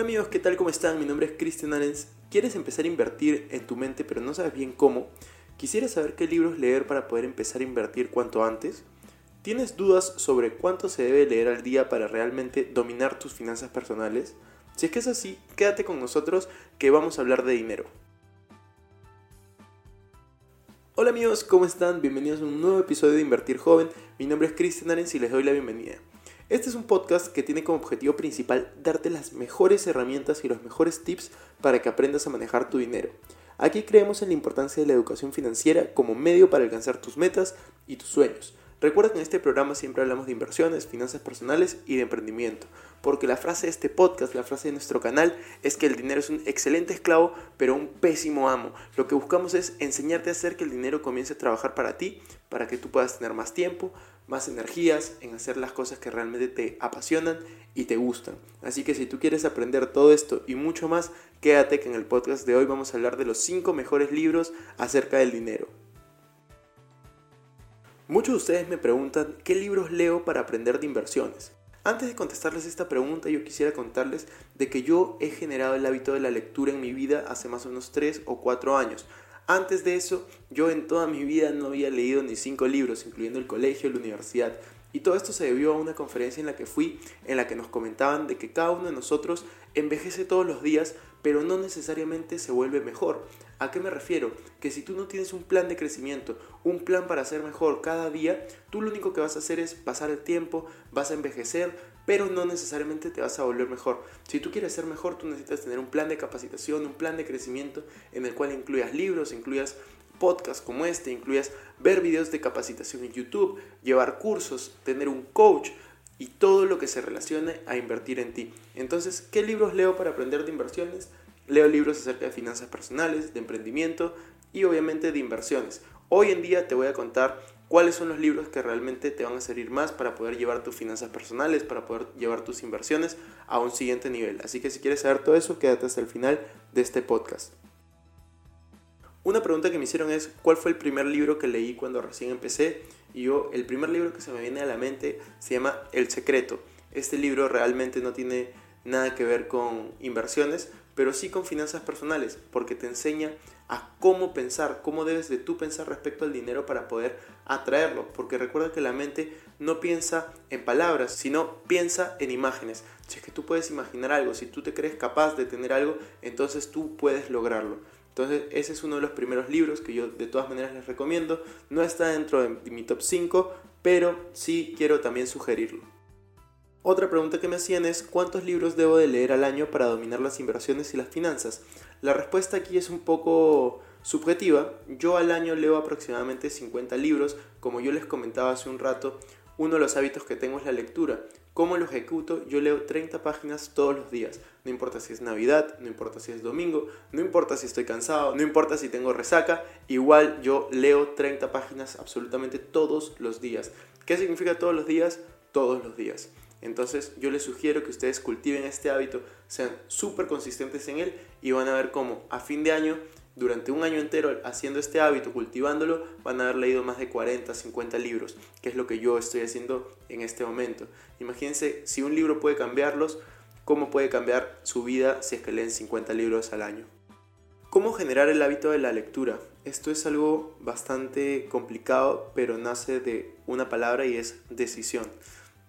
Hola amigos, ¿qué tal? ¿Cómo están? Mi nombre es Cristian Arens. ¿Quieres empezar a invertir en tu mente pero no sabes bien cómo? ¿Quisieras saber qué libros leer para poder empezar a invertir cuanto antes? ¿Tienes dudas sobre cuánto se debe leer al día para realmente dominar tus finanzas personales? Si es que es así, quédate con nosotros que vamos a hablar de dinero. Hola amigos, ¿cómo están? Bienvenidos a un nuevo episodio de Invertir Joven. Mi nombre es Cristian Arens y les doy la bienvenida. Este es un podcast que tiene como objetivo principal darte las mejores herramientas y los mejores tips para que aprendas a manejar tu dinero. Aquí creemos en la importancia de la educación financiera como medio para alcanzar tus metas y tus sueños. Recuerda que en este programa siempre hablamos de inversiones, finanzas personales y de emprendimiento, porque la frase de este podcast, la frase de nuestro canal, es que el dinero es un excelente esclavo, pero un pésimo amo. Lo que buscamos es enseñarte a hacer que el dinero comience a trabajar para ti, para que tú puedas tener más tiempo, más energías en hacer las cosas que realmente te apasionan y te gustan. Así que si tú quieres aprender todo esto y mucho más, quédate que en el podcast de hoy vamos a hablar de los 5 mejores libros acerca del dinero. Muchos de ustedes me preguntan qué libros leo para aprender de inversiones. Antes de contestarles esta pregunta, yo quisiera contarles de que yo he generado el hábito de la lectura en mi vida hace más o menos 3 o 4 años. Antes de eso, yo en toda mi vida no había leído ni cinco libros, incluyendo el colegio, la universidad. Y todo esto se debió a una conferencia en la que fui, en la que nos comentaban de que cada uno de nosotros envejece todos los días, pero no necesariamente se vuelve mejor. ¿A qué me refiero? Que si tú no tienes un plan de crecimiento, un plan para ser mejor cada día, tú lo único que vas a hacer es pasar el tiempo, vas a envejecer, pero no necesariamente te vas a volver mejor. Si tú quieres ser mejor, tú necesitas tener un plan de capacitación, un plan de crecimiento en el cual incluyas libros, incluyas podcasts como este, incluyas ver videos de capacitación en YouTube, llevar cursos, tener un coach y todo lo que se relacione a invertir en ti. Entonces, ¿qué libros leo para aprender de inversiones? Leo libros acerca de finanzas personales, de emprendimiento y obviamente de inversiones. Hoy en día te voy a contar cuáles son los libros que realmente te van a servir más para poder llevar tus finanzas personales, para poder llevar tus inversiones a un siguiente nivel. Así que si quieres saber todo eso, quédate hasta el final de este podcast. Una pregunta que me hicieron es, ¿cuál fue el primer libro que leí cuando recién empecé? Y yo, el primer libro que se me viene a la mente se llama El Secreto. Este libro realmente no tiene nada que ver con inversiones, pero sí con finanzas personales, porque te enseña a cómo pensar, cómo debes de tú pensar respecto al dinero para poder atraerlo, porque recuerda que la mente no piensa en palabras, sino piensa en imágenes. Si es que tú puedes imaginar algo, si tú te crees capaz de tener algo, entonces tú puedes lograrlo. Entonces ese es uno de los primeros libros que yo de todas maneras les recomiendo. No está dentro de mi top 5, pero sí quiero también sugerirlo. Otra pregunta que me hacían es ¿cuántos libros debo de leer al año para dominar las inversiones y las finanzas? La respuesta aquí es un poco subjetiva. Yo al año leo aproximadamente 50 libros. Como yo les comentaba hace un rato, uno de los hábitos que tengo es la lectura. ¿Cómo lo ejecuto? Yo leo 30 páginas todos los días. No importa si es Navidad, no importa si es domingo, no importa si estoy cansado, no importa si tengo resaca, igual yo leo 30 páginas absolutamente todos los días. ¿Qué significa todos los días? Todos los días. Entonces yo les sugiero que ustedes cultiven este hábito, sean súper consistentes en él y van a ver cómo a fin de año, durante un año entero haciendo este hábito, cultivándolo, van a haber leído más de 40, 50 libros, que es lo que yo estoy haciendo en este momento. Imagínense, si un libro puede cambiarlos, ¿cómo puede cambiar su vida si es que leen 50 libros al año? ¿Cómo generar el hábito de la lectura? Esto es algo bastante complicado, pero nace de una palabra y es decisión.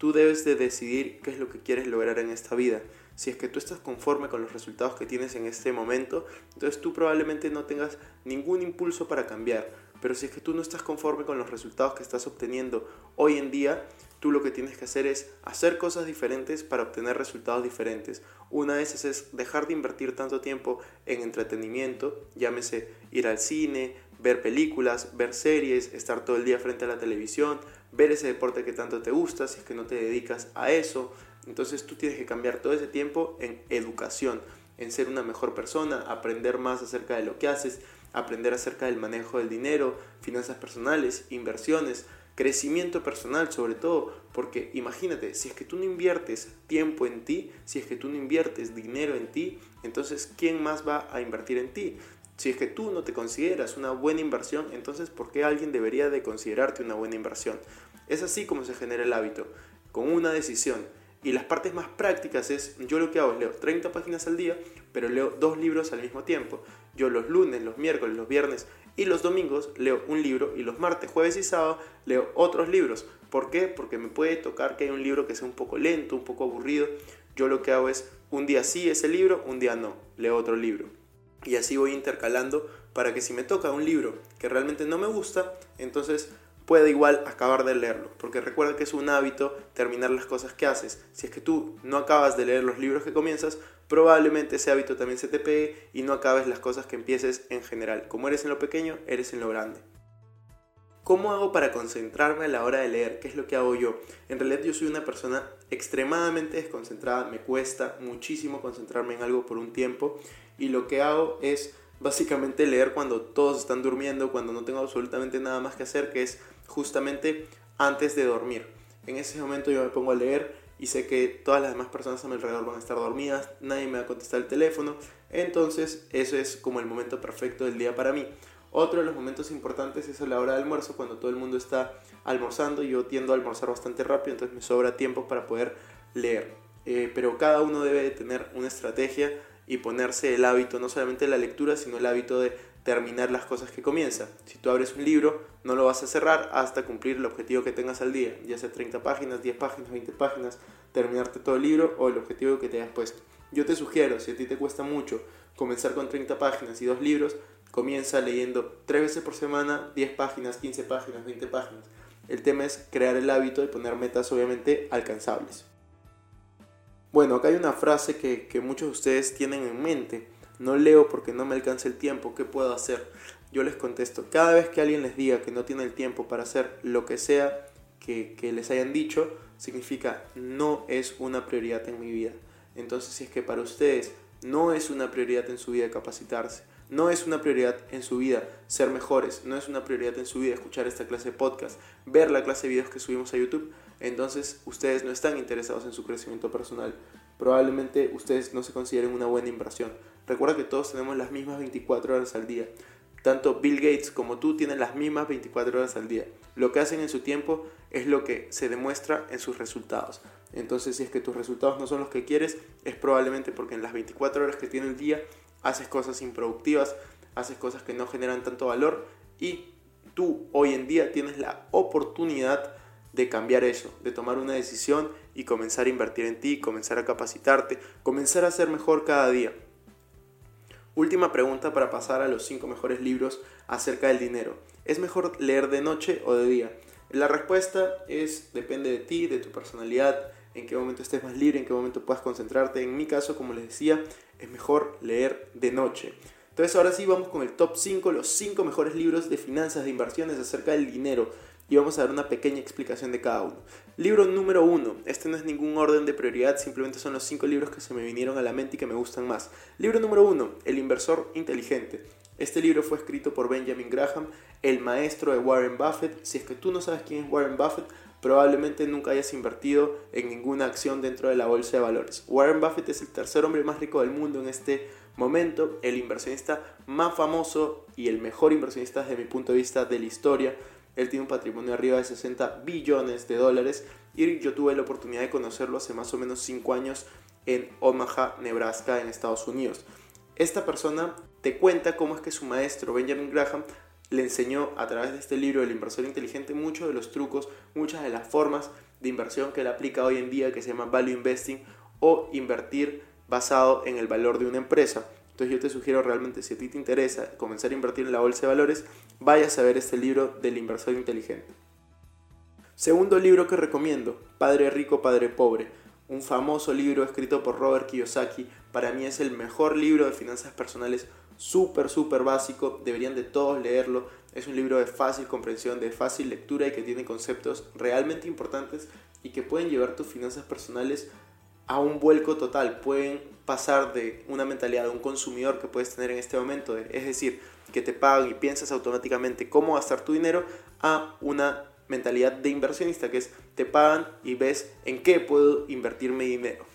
Tú debes de decidir qué es lo que quieres lograr en esta vida. Si es que tú estás conforme con los resultados que tienes en este momento, entonces tú probablemente no tengas ningún impulso para cambiar. Pero si es que tú no estás conforme con los resultados que estás obteniendo hoy en día, tú lo que tienes que hacer es hacer cosas diferentes para obtener resultados diferentes. Una de esas es dejar de invertir tanto tiempo en entretenimiento, llámese ir al cine, ver películas, ver series, estar todo el día frente a la televisión, ver ese deporte que tanto te gusta, si es que no te dedicas a eso. Entonces tú tienes que cambiar todo ese tiempo en educación, en ser una mejor persona, aprender más acerca de lo que haces, aprender acerca del manejo del dinero, finanzas personales, inversiones, crecimiento personal sobre todo, porque imagínate, si es que tú no inviertes tiempo en ti, si es que tú no inviertes dinero en ti, entonces ¿quién más va a invertir en ti? Si es que tú no te consideras una buena inversión, entonces ¿por qué alguien debería de considerarte una buena inversión? Es así como se genera el hábito, con una decisión. Y las partes más prácticas es, yo lo que hago es leo 30 páginas al día, pero leo dos libros al mismo tiempo. Yo los lunes, los miércoles, los viernes y los domingos leo un libro y los martes, jueves y sábado leo otros libros. ¿Por qué? Porque me puede tocar que hay un libro que sea un poco lento, un poco aburrido. Yo lo que hago es un día sí ese libro, un día no, leo otro libro. Y así voy intercalando para que si me toca un libro que realmente no me gusta, entonces pueda igual acabar de leerlo. Porque recuerda que es un hábito terminar las cosas que haces. Si es que tú no acabas de leer los libros que comienzas, probablemente ese hábito también se te pegue y no acabes las cosas que empieces en general. Como eres en lo pequeño, eres en lo grande. ¿Cómo hago para concentrarme a la hora de leer? ¿Qué es lo que hago yo? En realidad yo soy una persona extremadamente desconcentrada, me cuesta muchísimo concentrarme en algo por un tiempo y lo que hago es básicamente leer cuando todos están durmiendo, cuando no tengo absolutamente nada más que hacer, que es justamente antes de dormir. En ese momento yo me pongo a leer y sé que todas las demás personas a mi alrededor van a estar dormidas, nadie me va a contestar el teléfono, entonces eso es como el momento perfecto del día para mí. Otro de los momentos importantes es a la hora de almuerzo, cuando todo el mundo está almorzando. Yo tiendo a almorzar bastante rápido, entonces me sobra tiempo para poder leer. Eh, pero cada uno debe de tener una estrategia y ponerse el hábito, no solamente de la lectura, sino el hábito de terminar las cosas que comienza. Si tú abres un libro, no lo vas a cerrar hasta cumplir el objetivo que tengas al día, ya sea 30 páginas, 10 páginas, 20 páginas, terminarte todo el libro o el objetivo que te hayas puesto. Yo te sugiero, si a ti te cuesta mucho comenzar con 30 páginas y dos libros, Comienza leyendo 3 veces por semana, 10 páginas, 15 páginas, 20 páginas. El tema es crear el hábito de poner metas obviamente alcanzables. Bueno, acá hay una frase que, que muchos de ustedes tienen en mente. No leo porque no me alcanza el tiempo, ¿qué puedo hacer? Yo les contesto, cada vez que alguien les diga que no tiene el tiempo para hacer lo que sea que, que les hayan dicho, significa no es una prioridad en mi vida. Entonces, si es que para ustedes no es una prioridad en su vida capacitarse, no es una prioridad en su vida ser mejores, no es una prioridad en su vida escuchar esta clase de podcast, ver la clase de videos que subimos a YouTube, entonces ustedes no están interesados en su crecimiento personal. Probablemente ustedes no se consideren una buena inversión. Recuerda que todos tenemos las mismas 24 horas al día. Tanto Bill Gates como tú tienen las mismas 24 horas al día. Lo que hacen en su tiempo es lo que se demuestra en sus resultados. Entonces, si es que tus resultados no son los que quieres, es probablemente porque en las 24 horas que tiene el día haces cosas improductivas, haces cosas que no generan tanto valor y tú hoy en día tienes la oportunidad de cambiar eso, de tomar una decisión y comenzar a invertir en ti, comenzar a capacitarte, comenzar a ser mejor cada día. Última pregunta para pasar a los 5 mejores libros acerca del dinero. ¿Es mejor leer de noche o de día? La respuesta es depende de ti, de tu personalidad, en qué momento estés más libre, en qué momento puedas concentrarte. En mi caso, como les decía, es mejor leer de noche. Entonces ahora sí vamos con el top 5, los 5 mejores libros de finanzas, de inversiones acerca del dinero. Y vamos a dar una pequeña explicación de cada uno. Libro número 1. Este no es ningún orden de prioridad, simplemente son los 5 libros que se me vinieron a la mente y que me gustan más. Libro número 1. El inversor inteligente. Este libro fue escrito por Benjamin Graham, el maestro de Warren Buffett. Si es que tú no sabes quién es Warren Buffett, probablemente nunca hayas invertido en ninguna acción dentro de la bolsa de valores. Warren Buffett es el tercer hombre más rico del mundo en este momento, el inversionista más famoso y el mejor inversionista desde mi punto de vista de la historia. Él tiene un patrimonio arriba de 60 billones de dólares y yo tuve la oportunidad de conocerlo hace más o menos 5 años en Omaha, Nebraska, en Estados Unidos. Esta persona te cuenta cómo es que su maestro Benjamin Graham le enseñó a través de este libro El inversor inteligente muchos de los trucos, muchas de las formas de inversión que él aplica hoy en día que se llama value investing o invertir basado en el valor de una empresa. Entonces yo te sugiero realmente si a ti te interesa comenzar a invertir en la bolsa de valores, vayas a ver este libro del inversor inteligente. Segundo libro que recomiendo, Padre Rico, Padre Pobre, un famoso libro escrito por Robert Kiyosaki. Para mí es el mejor libro de finanzas personales súper, súper básico, deberían de todos leerlo. Es un libro de fácil comprensión, de fácil lectura y que tiene conceptos realmente importantes y que pueden llevar tus finanzas personales a un vuelco total. Pueden pasar de una mentalidad de un consumidor que puedes tener en este momento, es decir, que te pagan y piensas automáticamente cómo gastar tu dinero, a una mentalidad de inversionista, que es te pagan y ves en qué puedo invertir mi dinero.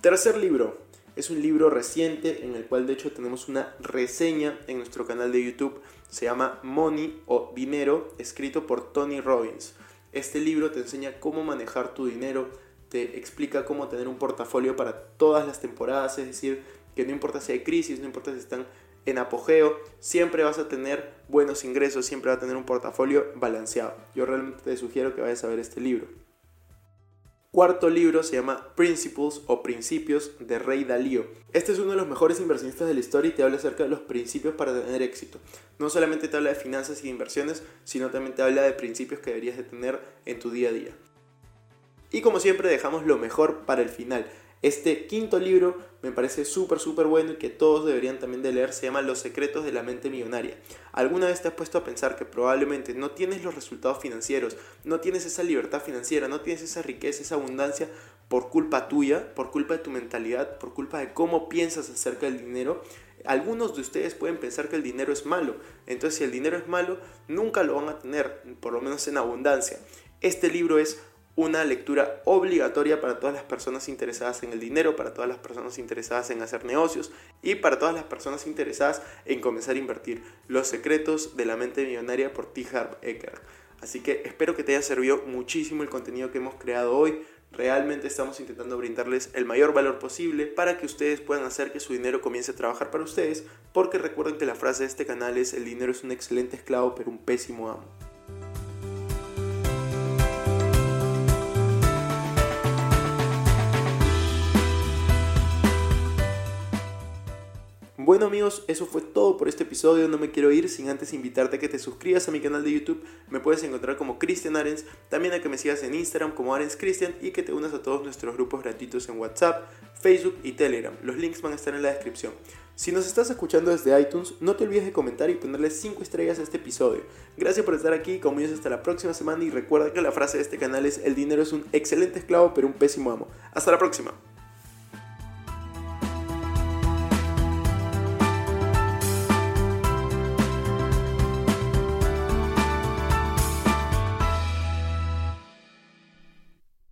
Tercer libro, es un libro reciente en el cual de hecho tenemos una reseña en nuestro canal de YouTube. Se llama Money o Dinero, escrito por Tony Robbins. Este libro te enseña cómo manejar tu dinero, te explica cómo tener un portafolio para todas las temporadas, es decir, que no importa si hay crisis, no importa si están en apogeo, siempre vas a tener buenos ingresos, siempre va a tener un portafolio balanceado. Yo realmente te sugiero que vayas a ver este libro. Cuarto libro se llama Principles o Principios de Rey Dalío. Este es uno de los mejores inversionistas de la historia y te habla acerca de los principios para tener éxito. No solamente te habla de finanzas y de inversiones, sino también te habla de principios que deberías de tener en tu día a día. Y como siempre dejamos lo mejor para el final. Este quinto libro me parece súper, súper bueno y que todos deberían también leer. Se llama Los secretos de la mente millonaria. ¿Alguna vez te has puesto a pensar que probablemente no tienes los resultados financieros, no tienes esa libertad financiera, no tienes esa riqueza, esa abundancia por culpa tuya, por culpa de tu mentalidad, por culpa de cómo piensas acerca del dinero? Algunos de ustedes pueden pensar que el dinero es malo. Entonces si el dinero es malo, nunca lo van a tener, por lo menos en abundancia. Este libro es una lectura obligatoria para todas las personas interesadas en el dinero, para todas las personas interesadas en hacer negocios y para todas las personas interesadas en comenzar a invertir. Los secretos de la mente millonaria por T. Harv Eker. Así que espero que te haya servido muchísimo el contenido que hemos creado hoy. Realmente estamos intentando brindarles el mayor valor posible para que ustedes puedan hacer que su dinero comience a trabajar para ustedes, porque recuerden que la frase de este canal es el dinero es un excelente esclavo pero un pésimo amo. Bueno amigos, eso fue todo por este episodio. No me quiero ir sin antes invitarte a que te suscribas a mi canal de YouTube. Me puedes encontrar como Cristian Arens. También a que me sigas en Instagram como Arens Cristian y que te unas a todos nuestros grupos gratuitos en WhatsApp, Facebook y Telegram. Los links van a estar en la descripción. Si nos estás escuchando desde iTunes, no te olvides de comentar y ponerle 5 estrellas a este episodio. Gracias por estar aquí, conmigo hasta la próxima semana y recuerda que la frase de este canal es el dinero es un excelente esclavo pero un pésimo amo. Hasta la próxima.